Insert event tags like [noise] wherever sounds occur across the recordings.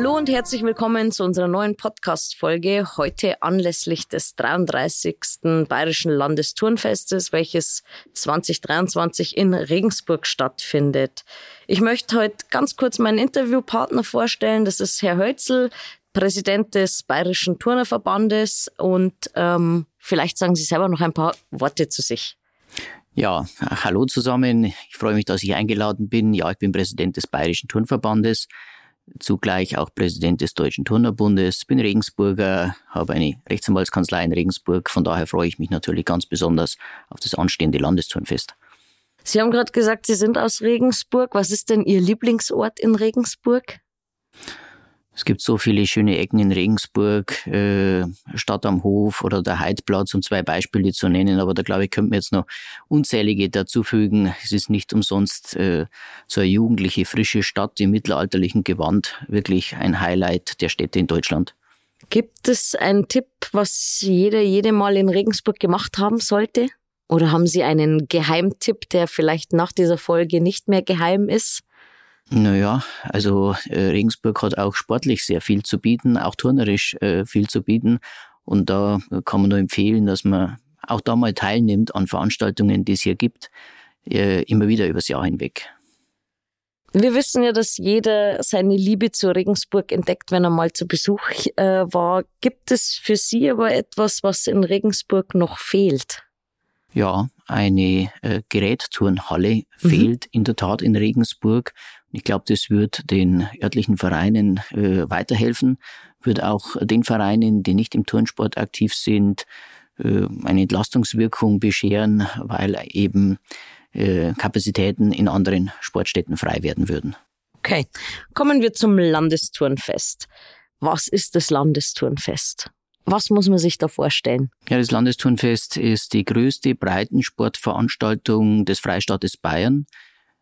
Hallo und herzlich willkommen zu unserer neuen Podcast-Folge. Heute anlässlich des 33. Bayerischen Landesturnfestes, welches 2023 in Regensburg stattfindet. Ich möchte heute ganz kurz meinen Interviewpartner vorstellen. Das ist Herr Hölzel, Präsident des Bayerischen Turnerverbandes. Und ähm, vielleicht sagen Sie selber noch ein paar Worte zu sich. Ja, hallo zusammen. Ich freue mich, dass ich eingeladen bin. Ja, ich bin Präsident des Bayerischen Turnverbandes zugleich auch Präsident des Deutschen Turnerbundes, bin Regensburger, habe eine Rechtsanwaltskanzlei in Regensburg. Von daher freue ich mich natürlich ganz besonders auf das anstehende Landesturnfest. Sie haben gerade gesagt, Sie sind aus Regensburg. Was ist denn Ihr Lieblingsort in Regensburg? Es gibt so viele schöne Ecken in Regensburg, äh, Stadt am Hof oder der Heidplatz, um zwei Beispiele zu nennen. Aber da glaube ich, könnte man jetzt noch unzählige dazufügen. Es ist nicht umsonst äh, so eine jugendliche, frische Stadt im mittelalterlichen Gewand. Wirklich ein Highlight der Städte in Deutschland. Gibt es einen Tipp, was jeder, jede Mal in Regensburg gemacht haben sollte? Oder haben Sie einen Geheimtipp, der vielleicht nach dieser Folge nicht mehr geheim ist? Naja, also äh, Regensburg hat auch sportlich sehr viel zu bieten, auch turnerisch äh, viel zu bieten. Und da kann man nur empfehlen, dass man auch da mal teilnimmt an Veranstaltungen, die es hier gibt, äh, immer wieder übers Jahr hinweg. Wir wissen ja, dass jeder seine Liebe zu Regensburg entdeckt, wenn er mal zu Besuch äh, war. Gibt es für Sie aber etwas, was in Regensburg noch fehlt? Ja, eine äh, Gerätturnhalle mhm. fehlt in der Tat in Regensburg. Ich glaube, das wird den örtlichen Vereinen äh, weiterhelfen, wird auch den Vereinen, die nicht im Turnsport aktiv sind, äh, eine Entlastungswirkung bescheren, weil eben äh, Kapazitäten in anderen Sportstätten frei werden würden. Okay, kommen wir zum Landesturnfest. Was ist das Landesturnfest? Was muss man sich da vorstellen? Ja, das Landesturnfest ist die größte Breitensportveranstaltung des Freistaates Bayern.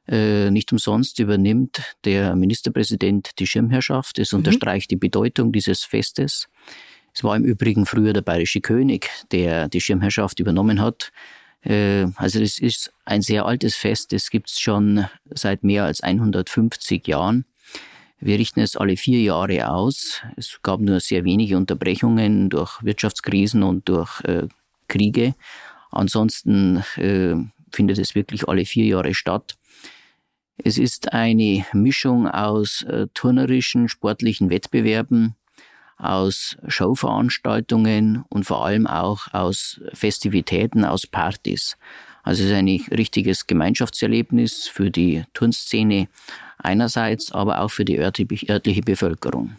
Äh, nicht umsonst übernimmt der Ministerpräsident die Schirmherrschaft. Es mhm. unterstreicht die Bedeutung dieses Festes. Es war im Übrigen früher der bayerische König, der die Schirmherrschaft übernommen hat. Äh, also es ist ein sehr altes Fest, es gibt es schon seit mehr als 150 Jahren. Wir richten es alle vier Jahre aus. Es gab nur sehr wenige Unterbrechungen durch Wirtschaftskrisen und durch äh, Kriege. Ansonsten äh, findet es wirklich alle vier Jahre statt. Es ist eine Mischung aus äh, turnerischen, sportlichen Wettbewerben, aus Showveranstaltungen und vor allem auch aus Festivitäten, aus Partys. Also es ist ein richtiges Gemeinschaftserlebnis für die Turnszene einerseits, aber auch für die örtliche Bevölkerung.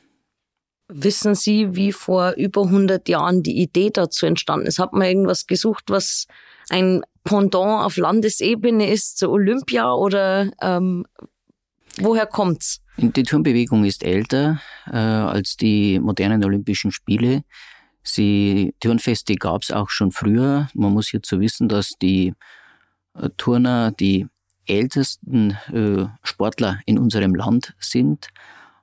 Wissen Sie, wie vor über 100 Jahren die Idee dazu entstanden ist? Hat man irgendwas gesucht, was ein Pendant auf Landesebene ist zu Olympia oder ähm, woher kommt's? Die Turnbewegung ist älter äh, als die modernen Olympischen Spiele. Sie, Turnfeste gab es auch schon früher. Man muss hierzu wissen, dass die äh, Turner die ältesten äh, Sportler in unserem Land sind.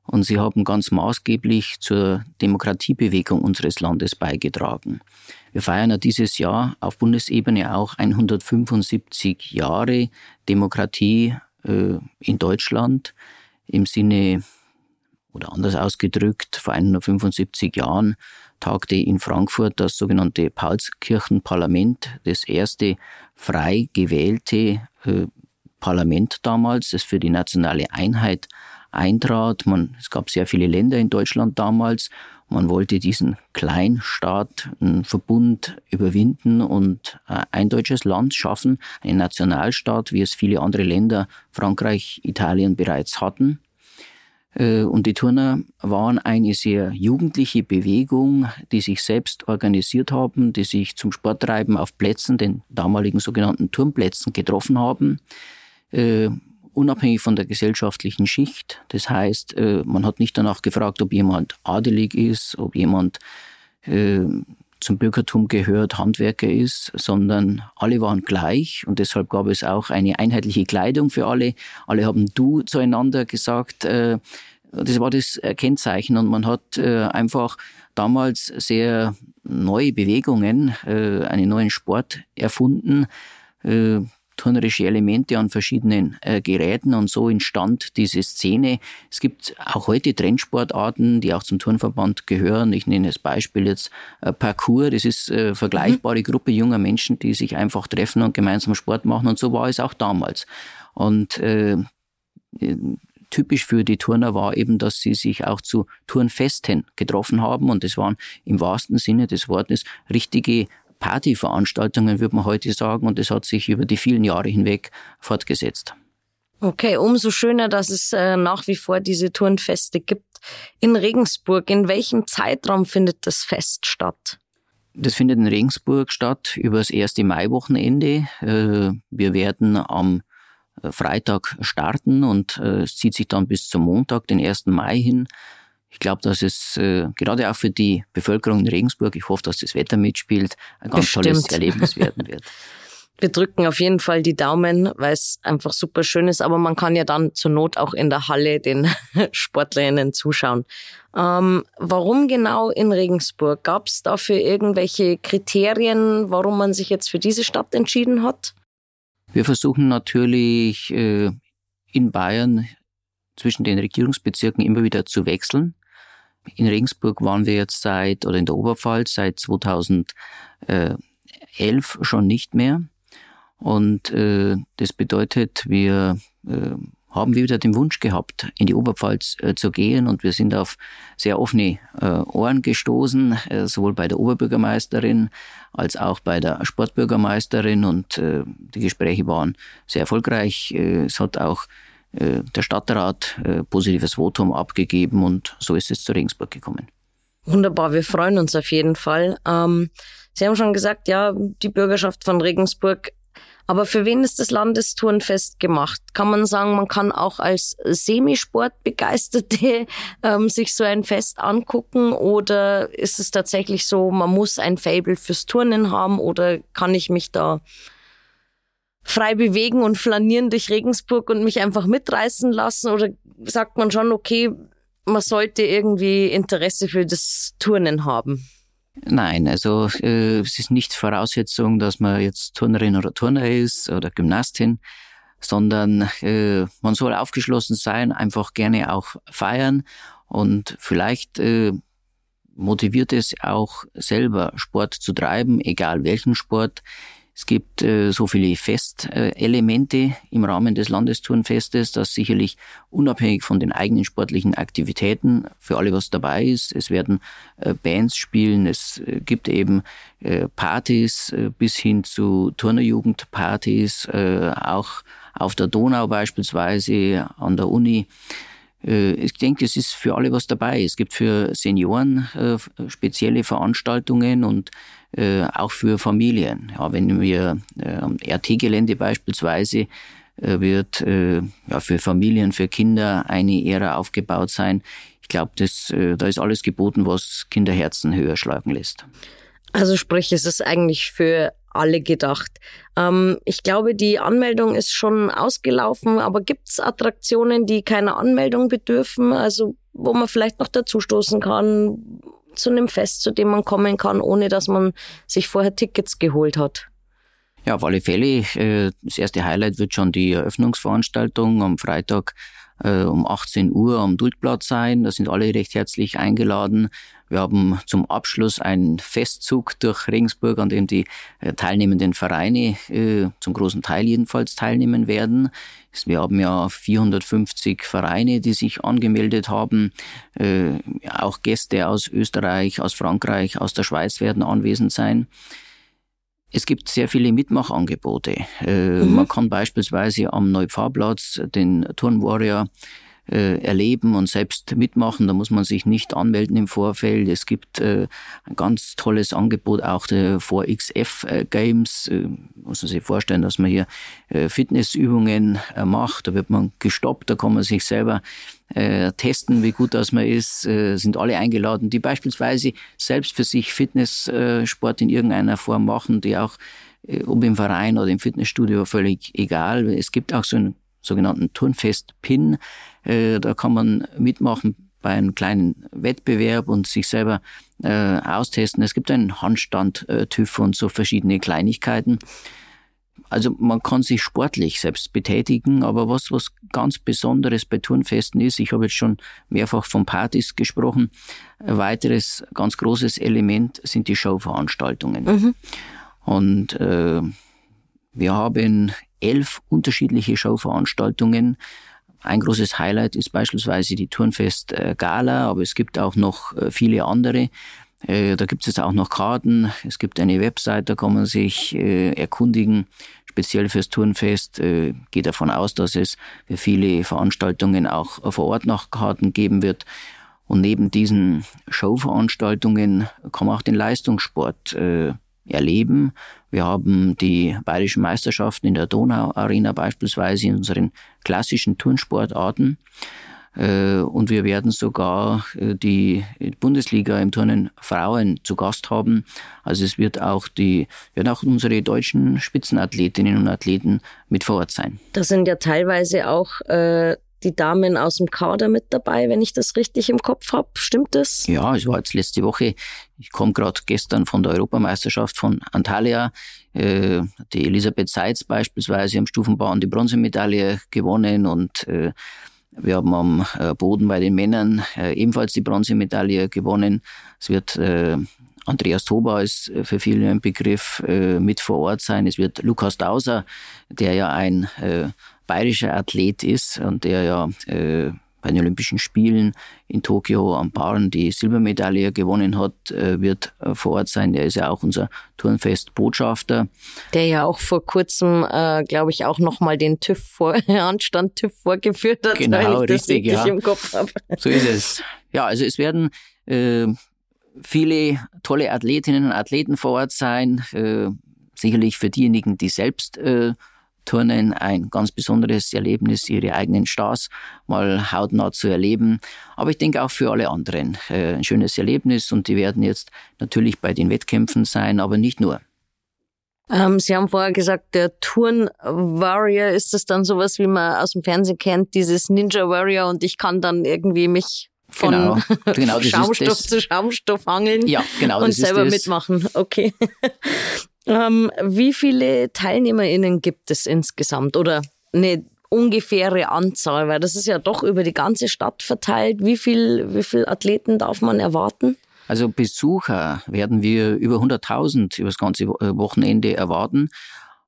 Und sie haben ganz maßgeblich zur Demokratiebewegung unseres Landes beigetragen. Wir feiern ja dieses Jahr auf Bundesebene auch 175 Jahre Demokratie äh, in Deutschland im Sinne oder anders ausgedrückt, vor 175 Jahren tagte in Frankfurt das sogenannte Paulskirchenparlament, das erste frei gewählte äh, Parlament damals, das für die nationale Einheit eintrat. Man, es gab sehr viele Länder in Deutschland damals man wollte diesen Kleinstaat, einen Verbund überwinden und äh, ein deutsches Land schaffen, einen Nationalstaat, wie es viele andere Länder, Frankreich, Italien bereits hatten. Äh, und die Turner waren eine sehr jugendliche Bewegung, die sich selbst organisiert haben, die sich zum Sporttreiben auf Plätzen, den damaligen sogenannten Turmplätzen, getroffen haben äh, unabhängig von der gesellschaftlichen Schicht. Das heißt, äh, man hat nicht danach gefragt, ob jemand adelig ist, ob jemand äh, zum Bürgertum gehört, Handwerker ist, sondern alle waren gleich und deshalb gab es auch eine einheitliche Kleidung für alle. Alle haben du zueinander gesagt. Äh, das war das Kennzeichen und man hat einfach damals sehr neue Bewegungen, einen neuen Sport erfunden turnerische Elemente an verschiedenen äh, Geräten und so entstand diese Szene. Es gibt auch heute Trendsportarten, die auch zum Turnverband gehören. Ich nenne als Beispiel jetzt äh, Parkour. Das ist äh, vergleichbare mhm. Gruppe junger Menschen, die sich einfach treffen und gemeinsam Sport machen. Und so war es auch damals. Und äh, typisch für die Turner war eben, dass sie sich auch zu Turnfesten getroffen haben und es waren im wahrsten Sinne des Wortes richtige Partyveranstaltungen, würde man heute sagen, und das hat sich über die vielen Jahre hinweg fortgesetzt. Okay, umso schöner, dass es äh, nach wie vor diese Turnfeste gibt. In Regensburg, in welchem Zeitraum findet das Fest statt? Das findet in Regensburg statt über das erste Maiwochenende. Äh, wir werden am äh, Freitag starten und äh, es zieht sich dann bis zum Montag, den 1. Mai hin. Ich glaube, dass es äh, gerade auch für die Bevölkerung in Regensburg, ich hoffe, dass das Wetter mitspielt, ein ganz Bestimmt. tolles Erlebnis [laughs] werden wird. Wir drücken auf jeden Fall die Daumen, weil es einfach super schön ist, aber man kann ja dann zur Not auch in der Halle den [laughs] Sportlerinnen zuschauen. Ähm, warum genau in Regensburg? Gab es dafür irgendwelche Kriterien, warum man sich jetzt für diese Stadt entschieden hat? Wir versuchen natürlich äh, in Bayern zwischen den Regierungsbezirken immer wieder zu wechseln. In Regensburg waren wir jetzt seit, oder in der Oberpfalz seit 2011 schon nicht mehr. Und äh, das bedeutet, wir äh, haben wieder den Wunsch gehabt, in die Oberpfalz äh, zu gehen und wir sind auf sehr offene äh, Ohren gestoßen, äh, sowohl bei der Oberbürgermeisterin als auch bei der Sportbürgermeisterin und äh, die Gespräche waren sehr erfolgreich. Äh, es hat auch der Stadtrat positives Votum abgegeben und so ist es zu Regensburg gekommen. Wunderbar, wir freuen uns auf jeden Fall. Ähm, Sie haben schon gesagt, ja, die Bürgerschaft von Regensburg aber für wen ist das Landestourenfest gemacht? Kann man sagen, man kann auch als Semisportbegeisterte ähm, sich so ein Fest angucken oder ist es tatsächlich so, man muss ein Fable fürs Turnen haben oder kann ich mich da frei bewegen und flanieren durch Regensburg und mich einfach mitreißen lassen oder sagt man schon, okay, man sollte irgendwie Interesse für das Turnen haben? Nein, also äh, es ist nicht Voraussetzung, dass man jetzt Turnerin oder Turner ist oder Gymnastin, sondern äh, man soll aufgeschlossen sein, einfach gerne auch feiern und vielleicht äh, motiviert es auch selber Sport zu treiben, egal welchen Sport. Es gibt äh, so viele Festelemente im Rahmen des Landesturnfestes, dass sicherlich unabhängig von den eigenen sportlichen Aktivitäten für alle was dabei ist. Es werden äh, Bands spielen, es äh, gibt eben äh, Partys äh, bis hin zu Turnerjugendpartys, äh, auch auf der Donau beispielsweise, an der Uni. Ich denke, es ist für alle was dabei. Es gibt für Senioren spezielle Veranstaltungen und äh, auch für Familien. Ja, wenn wir äh, am RT-Gelände beispielsweise äh, wird äh, ja, für Familien, für Kinder eine Ära aufgebaut sein. Ich glaube, äh, da ist alles geboten, was Kinderherzen höher schlagen lässt. Also sprich, es ist eigentlich für alle gedacht. Ähm, ich glaube, die Anmeldung ist schon ausgelaufen, aber gibt es Attraktionen, die keine Anmeldung bedürfen, also wo man vielleicht noch dazustoßen kann, zu einem Fest, zu dem man kommen kann, ohne dass man sich vorher Tickets geholt hat? Ja, auf alle Fälle. Äh, das erste Highlight wird schon die Eröffnungsveranstaltung am Freitag äh, um 18 Uhr am Duldplatz sein. Da sind alle recht herzlich eingeladen. Wir haben zum Abschluss einen Festzug durch Regensburg, an dem die äh, teilnehmenden Vereine äh, zum großen Teil jedenfalls teilnehmen werden. Wir haben ja 450 Vereine, die sich angemeldet haben. Äh, auch Gäste aus Österreich, aus Frankreich, aus der Schweiz werden anwesend sein. Es gibt sehr viele Mitmachangebote. Mhm. Man kann beispielsweise am Neupfarrplatz den Turnwarrior äh, erleben und selbst mitmachen. Da muss man sich nicht anmelden im Vorfeld. Es gibt äh, ein ganz tolles Angebot auch der 4XF äh, Games. Äh, muss man sich vorstellen, dass man hier äh, Fitnessübungen äh, macht. Da wird man gestoppt, da kann man sich selber äh, testen, wie gut das man ist, äh, sind alle eingeladen, die beispielsweise selbst für sich Fitnesssport in irgendeiner Form machen, die auch äh, ob im Verein oder im Fitnessstudio völlig egal. Es gibt auch so einen sogenannten Turnfest-Pin. Äh, da kann man mitmachen bei einem kleinen Wettbewerb und sich selber äh, austesten. Es gibt einen Handstand-TÜV und so verschiedene Kleinigkeiten. also man kann sich sportlich selbst betätigen, aber was, was ganz Besonderes bei Turnfesten ist, ich habe jetzt schon mehrfach von Partys gesprochen, ein weiteres ganz großes Element sind die Showveranstaltungen. Mhm. Und äh, wir haben elf unterschiedliche Showveranstaltungen. Ein großes Highlight ist beispielsweise die Turnfest Gala, aber es gibt auch noch äh, viele andere. Äh, da gibt es auch noch Karten. Es gibt eine Website, da kann man sich äh, erkundigen, speziell fürs Turnfest. Geht davon aus, dass es für viele Veranstaltungen auch vor Ort noch Karten geben wird. Und neben diesen Showveranstaltungen kann man auch den Leistungssport erleben. Wir haben die bayerischen Meisterschaften in der Donau-Arena beispielsweise in unseren klassischen Turnsportarten. Äh, und wir werden sogar äh, die Bundesliga im Turnen Frauen zu Gast haben. Also es wird auch die, werden auch unsere deutschen Spitzenathletinnen und Athleten mit vor Ort sein. Da sind ja teilweise auch äh, die Damen aus dem Kader mit dabei, wenn ich das richtig im Kopf habe. Stimmt das? Ja, es war jetzt letzte Woche. Ich komme gerade gestern von der Europameisterschaft von Antalya. Äh, die Elisabeth Seitz beispielsweise am Stufenbahn die Bronzemedaille gewonnen und äh, wir haben am äh, Boden bei den Männern äh, ebenfalls die Bronzemedaille gewonnen. Es wird äh, Andreas Toba ist für viele ein Begriff mit vor Ort sein. Es wird Lukas Dauser, der ja ein bayerischer Athlet ist und der ja bei den Olympischen Spielen in Tokio am Baren die Silbermedaille gewonnen hat, äh, wird äh, vor Ort sein. Der ist ja auch unser Turnfest-Botschafter. Der ja auch vor kurzem, äh, glaube ich, auch nochmal den TÜV vor, [laughs] Anstand TÜV vorgeführt hat, genau, weil ich richtig, ja. im Kopf habe. [laughs] So ist es. Ja, also es werden äh, viele tolle Athletinnen und Athleten vor Ort sein. Äh, sicherlich für diejenigen, die selbst äh, Turnen ein ganz besonderes Erlebnis, ihre eigenen Stars mal hautnah zu erleben. Aber ich denke auch für alle anderen äh, ein schönes Erlebnis und die werden jetzt natürlich bei den Wettkämpfen sein, aber nicht nur. Ähm, Sie haben vorher gesagt, der Turn Warrior, ist das dann sowas, wie man aus dem Fernsehen kennt, dieses Ninja Warrior und ich kann dann irgendwie mich von genau, genau, [laughs] Schaumstoff zu Schaumstoff hangeln ja, genau, und selber mitmachen. Okay. Ähm, wie viele TeilnehmerInnen gibt es insgesamt oder eine ungefähre Anzahl? Weil das ist ja doch über die ganze Stadt verteilt. Wie viel, wie viel Athleten darf man erwarten? Also Besucher werden wir über 100.000 über das ganze äh, Wochenende erwarten.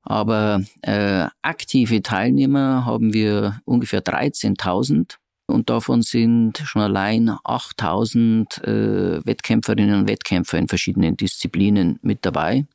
Aber äh, aktive Teilnehmer haben wir ungefähr 13.000 und davon sind schon allein 8.000 äh, Wettkämpferinnen und Wettkämpfer in verschiedenen Disziplinen mit dabei.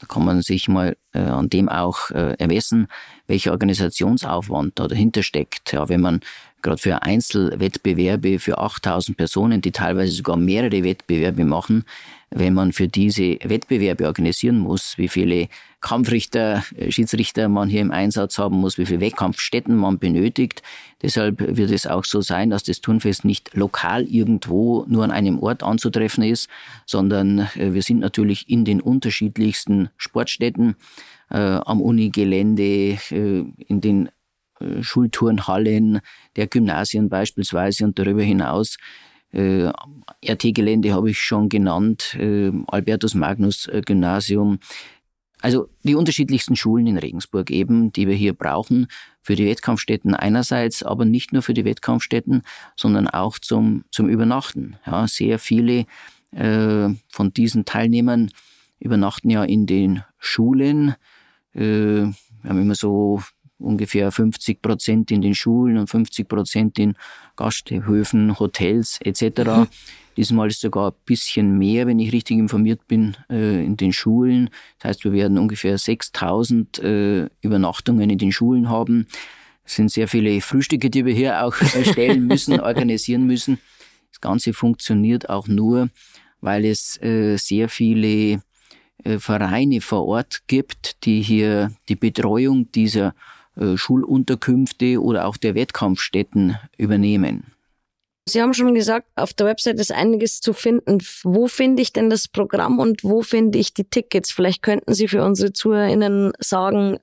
Da kann man sich mal äh, an dem auch äh, ermessen, welcher Organisationsaufwand da dahinter steckt. Ja, wenn man gerade für Einzelwettbewerbe für 8000 Personen, die teilweise sogar mehrere Wettbewerbe machen, wenn man für diese Wettbewerbe organisieren muss, wie viele Kampfrichter, äh, Schiedsrichter man hier im Einsatz haben muss, wie viele Wettkampfstätten man benötigt. Deshalb wird es auch so sein, dass das Turnfest nicht lokal irgendwo nur an einem Ort anzutreffen ist, sondern äh, wir sind natürlich in den unterschiedlichsten Sportstätten, äh, am Unigelände, äh, in den Schulturnhallen der Gymnasien beispielsweise und darüber hinaus äh, RT-Gelände habe ich schon genannt, äh, Albertus Magnus äh, Gymnasium. Also die unterschiedlichsten Schulen in Regensburg eben, die wir hier brauchen für die Wettkampfstätten einerseits, aber nicht nur für die Wettkampfstätten, sondern auch zum, zum Übernachten. Ja, sehr viele äh, von diesen Teilnehmern übernachten ja in den Schulen. Äh, wir haben immer so ungefähr 50 Prozent in den Schulen und 50 Prozent in Gasthöfen, Hotels etc. Mhm. Diesmal ist sogar ein bisschen mehr, wenn ich richtig informiert bin, äh, in den Schulen. Das heißt, wir werden ungefähr 6000 äh, Übernachtungen in den Schulen haben. Es sind sehr viele Frühstücke, die wir hier auch [laughs] erstellen müssen, organisieren müssen. Das Ganze funktioniert auch nur, weil es äh, sehr viele Vereine vor Ort gibt, die hier die Betreuung dieser Schulunterkünfte oder auch der Wettkampfstätten übernehmen. Sie haben schon gesagt, auf der Website ist einiges zu finden. Wo finde ich denn das Programm und wo finde ich die Tickets? Vielleicht könnten Sie für unsere ZuhörerInnen sagen,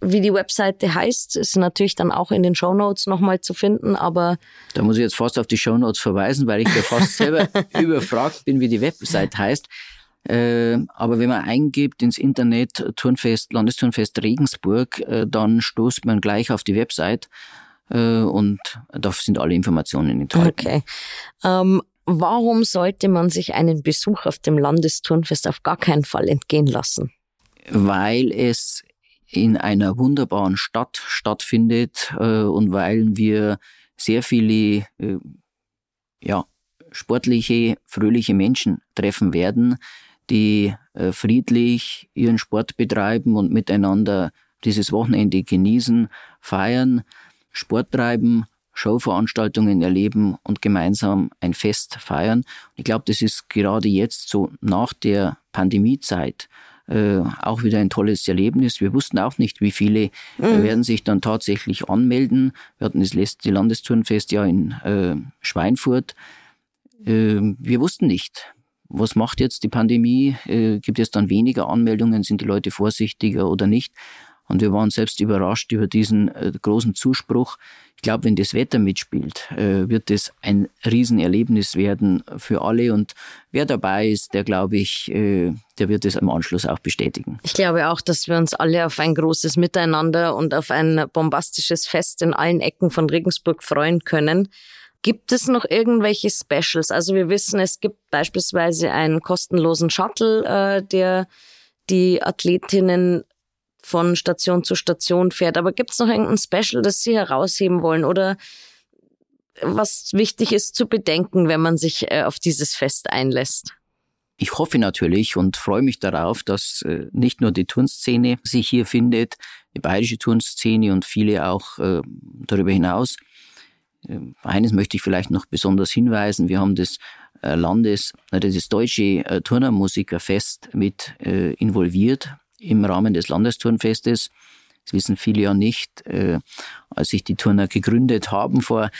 wie die Webseite heißt. Ist natürlich dann auch in den Show Notes nochmal zu finden, aber. Da muss ich jetzt fast auf die Show Notes verweisen, weil ich da fast selber [laughs] überfragt bin, wie die Website heißt. Äh, aber wenn man eingibt ins Internet Turnfest, Landesturnfest Regensburg, äh, dann stoßt man gleich auf die Website äh, und da sind alle Informationen enthalten. Okay. Ähm, warum sollte man sich einen Besuch auf dem Landesturnfest auf gar keinen Fall entgehen lassen? Weil es in einer wunderbaren Stadt stattfindet äh, und weil wir sehr viele äh, ja, sportliche, fröhliche Menschen treffen werden, die äh, friedlich ihren Sport betreiben und miteinander dieses Wochenende genießen, feiern, Sport treiben, Showveranstaltungen erleben und gemeinsam ein Fest feiern. Ich glaube, das ist gerade jetzt so nach der Pandemiezeit äh, auch wieder ein tolles Erlebnis. Wir wussten auch nicht, wie viele mhm. werden sich dann tatsächlich anmelden. Wir hatten das letzte Landesturnfest ja in äh, Schweinfurt. Äh, wir wussten nicht, was macht jetzt die Pandemie? Äh, gibt es dann weniger Anmeldungen? Sind die Leute vorsichtiger oder nicht? Und wir waren selbst überrascht über diesen äh, großen Zuspruch. Ich glaube, wenn das Wetter mitspielt, äh, wird es ein Riesenerlebnis werden für alle. Und wer dabei ist, der glaube ich, äh, der wird es am Anschluss auch bestätigen. Ich glaube auch, dass wir uns alle auf ein großes Miteinander und auf ein bombastisches Fest in allen Ecken von Regensburg freuen können. Gibt es noch irgendwelche Specials? Also wir wissen, es gibt beispielsweise einen kostenlosen Shuttle, äh, der die Athletinnen von Station zu Station fährt. Aber gibt es noch irgendein Special, das Sie herausheben wollen oder was wichtig ist zu bedenken, wenn man sich äh, auf dieses Fest einlässt? Ich hoffe natürlich und freue mich darauf, dass äh, nicht nur die Turnszene sich hier findet, die bayerische Turnszene und viele auch äh, darüber hinaus, eines möchte ich vielleicht noch besonders hinweisen. Wir haben das äh, Landes, das deutsche äh, Turnermusikerfest mit äh, involviert im Rahmen des Landesturnfestes. Das wissen viele ja nicht. Als sich die Turner gegründet haben vor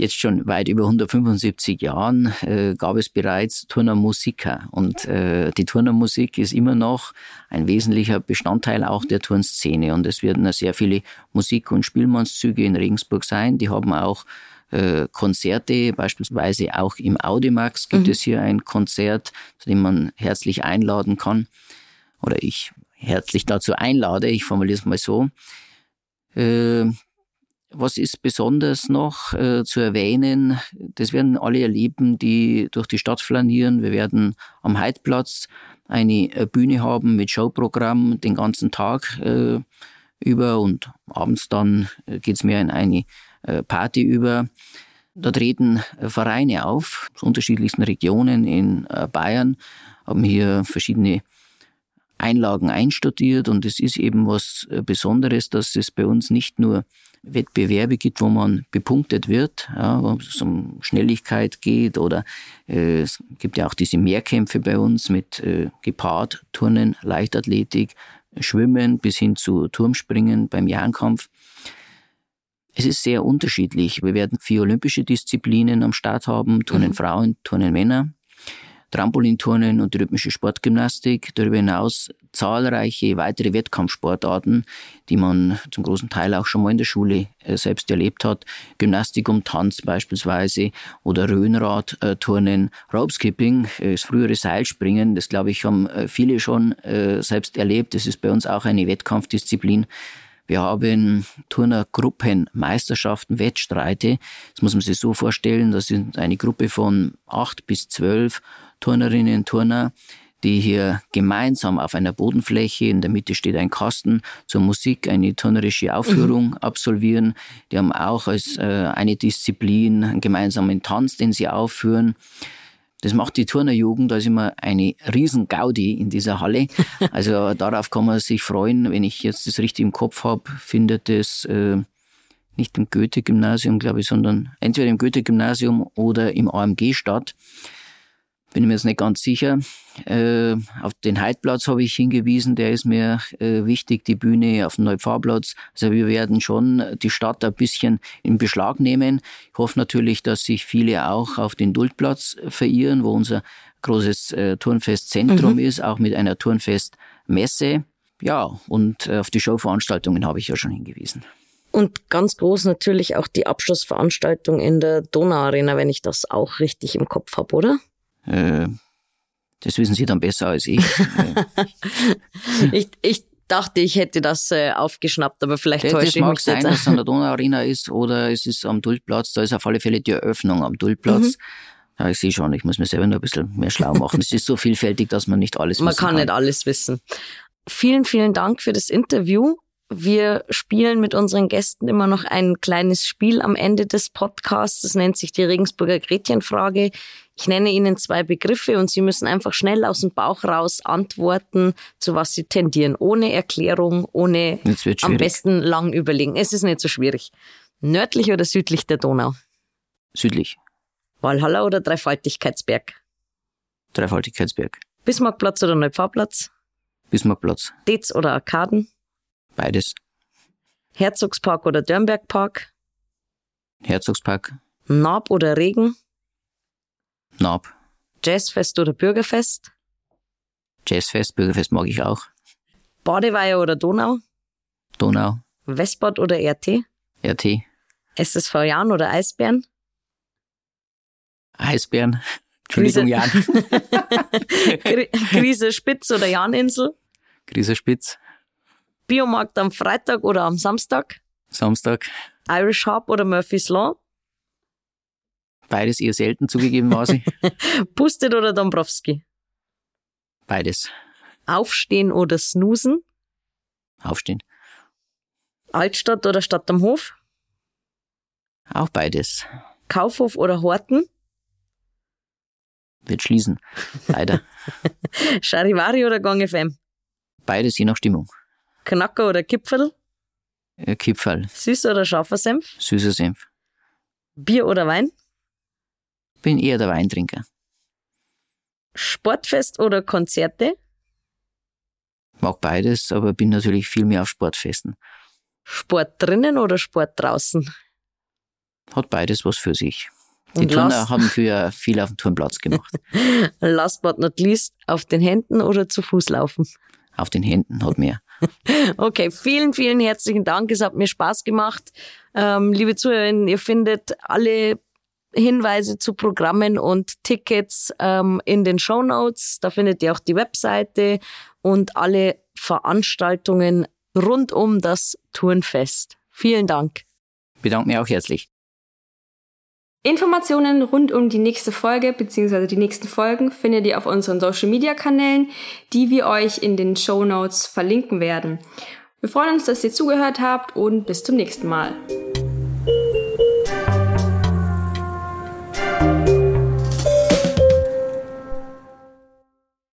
jetzt schon weit über 175 Jahren äh, gab es bereits Turnermusiker. Und äh, die Turnermusik ist immer noch ein wesentlicher Bestandteil auch der Turnszene. Und es werden sehr viele Musik- und Spielmannszüge in Regensburg sein. Die haben auch äh, Konzerte, beispielsweise auch im Audimax gibt mhm. es hier ein Konzert, zu dem man herzlich einladen kann. Oder ich herzlich dazu einlade, ich formuliere es mal so. Was ist besonders noch äh, zu erwähnen? Das werden alle erleben, die durch die Stadt flanieren. Wir werden am Heidplatz eine äh, Bühne haben mit Showprogramm den ganzen Tag äh, über und abends dann äh, geht's mehr in eine äh, Party über. Da treten Vereine auf aus unterschiedlichsten Regionen in Bayern, haben hier verschiedene Einlagen einstudiert und es ist eben was Besonderes, dass es bei uns nicht nur Wettbewerbe gibt, wo man bepunktet wird, ja, wo es um Schnelligkeit geht oder äh, es gibt ja auch diese Mehrkämpfe bei uns mit äh, Gepard, Turnen, Leichtathletik, Schwimmen bis hin zu Turmspringen beim Jahrenkampf. Es ist sehr unterschiedlich. Wir werden vier olympische Disziplinen am Start haben, Turnen mhm. Frauen, Turnen Männer. Trampolinturnen und rhythmische Sportgymnastik. Darüber hinaus zahlreiche weitere Wettkampfsportarten, die man zum großen Teil auch schon mal in der Schule äh, selbst erlebt hat. Gymnastik um Tanz beispielsweise oder Röhnradturnen, Ropeskipping, äh, das frühere Seilspringen, das glaube ich haben äh, viele schon selbst erlebt. Das ist bei uns auch eine Wettkampfdisziplin. Wir haben Turnergruppen, Meisterschaften, Wettstreite. Das muss man sich so vorstellen, das sind eine Gruppe von acht bis zwölf Turnerinnen, Turner, die hier gemeinsam auf einer Bodenfläche, in der Mitte steht ein Kasten, zur Musik eine turnerische Aufführung mhm. absolvieren. Die haben auch als äh, eine Disziplin einen gemeinsamen Tanz, den sie aufführen. Das macht die Turnerjugend, da ist immer eine riesen Gaudi in dieser Halle. [laughs] Also darauf kann man sich freuen. Wenn ich jetzt das richtig im Kopf habe, findet es äh, nicht im Goethe-Gymnasium, glaube ich, sondern entweder im Goethe-Gymnasium oder im AMG statt bin ich mir jetzt nicht ganz sicher. Äh, auf den Heidplatz habe ich hingewiesen, der ist mir äh, wichtig, die Bühne auf dem Neupfarrplatz. Also wir werden schon die Stadt ein bisschen in Beschlag nehmen. Ich hoffe natürlich, dass sich viele auch auf den Duldplatz verirren, wo unser großes äh, Turnfestzentrum mhm. ist, auch mit einer Turnfestmesse. Ja, und äh, auf die Showveranstaltungen habe ich ja schon hingewiesen. Und ganz groß natürlich auch die Abschlussveranstaltung in der Donauarena, wenn ich das auch richtig im Kopf habe, oder? Äh, Das wissen Sie dann besser als ich. [laughs] ich, ich dachte, ich hätte das äh, aufgeschnappt, aber vielleicht das, täusche das ich mag mich sein, jetzt. dass es an der Donauarena ist oder es ist am Dultplatz. Da ist auf alle Fälle die Eröffnung am Dultplatz. Ja, ich sehe schon, ich muss mir selber noch ein bisschen mehr schlau machen. es ist so vielfältig, dass man nicht alles Man wissen kann nicht alles wissen. Vielen, vielen Dank für das Interview. Wir spielen mit unseren Gästen immer noch ein kleines Spiel am Ende des Podcasts. Das nennt sich die Regensburger Gretchenfrage. Ich nenne Ihnen zwei Begriffe und Sie müssen einfach schnell aus dem Bauch raus antworten, zu was Sie tendieren. Ohne Erklärung, ohne am besten lang überlegen. Es ist nicht so schwierig. Nördlich oder südlich der Donau? Südlich, Walhalla oder Dreifaltigkeitsberg? Dreifaltigkeitsberg, Bismarckplatz oder Neupfarrplatz? Bismarckplatz, Dez oder Arkaden? beides. Herzogspark oder Dörnbergpark? Herzogspark, Naab oder Regen? Naab, Jazzfest oder Bürgerfest? Jazzfest, Bürgerfest mag ich auch. Badeweiher oder Donau? Donau, Westbad oder RT? RT, SSV Jan oder Eisbären? Eisbären, Entschuldigung, Krise. Jan, [laughs] Kri- Krise Spitz oder Janinsel? Grieser Spitz, Biomarkt am Freitag oder am Samstag? Samstag, Irish Hub oder Murphy's Law? Beides eher selten zugegebenermaßen. [laughs] Pustet oder Dombrowski? beides. Aufstehen oder Snoosen? Aufstehen. Altstadt oder Stadt am Hof? Auch beides. Kaufhof oder Horten? Wird schließen. Leider. [laughs] Charivari oder Gong FM? Beides je nach Stimmung. Knacker oder Kipferl? Äh, Kipferl, Süß oder scharfer Senf? süßer Senf. Bier oder Wein? Bin eher der Weintrinker. Sportfest oder Konzerte? Mag beides, aber bin natürlich viel mehr auf Sportfesten. Sport drinnen oder Sport draußen? Hat beides was für sich. Die Und Turner last, haben früher viel auf dem Turnplatz gemacht. [laughs] last but not least, auf den Händen oder zu Fuß laufen? auf den Händen hat mehr. [laughs] Okay, vielen, vielen herzlichen Dank. Es hat mir Spaß gemacht. Ähm, liebe Zuhörerinnen, ihr findet alle Hinweise zu Programmen und Tickets ähm, in den Show Notes. Da findet ihr auch die Webseite und alle Veranstaltungen rund um das Turnfest. Vielen Dank. Bedanke mich auch herzlich. Informationen rund um die nächste Folge bzw. die nächsten Folgen findet ihr auf unseren Social Media Kanälen, die wir euch in den Show Notes verlinken werden. Wir freuen uns, dass ihr zugehört habt und bis zum nächsten Mal.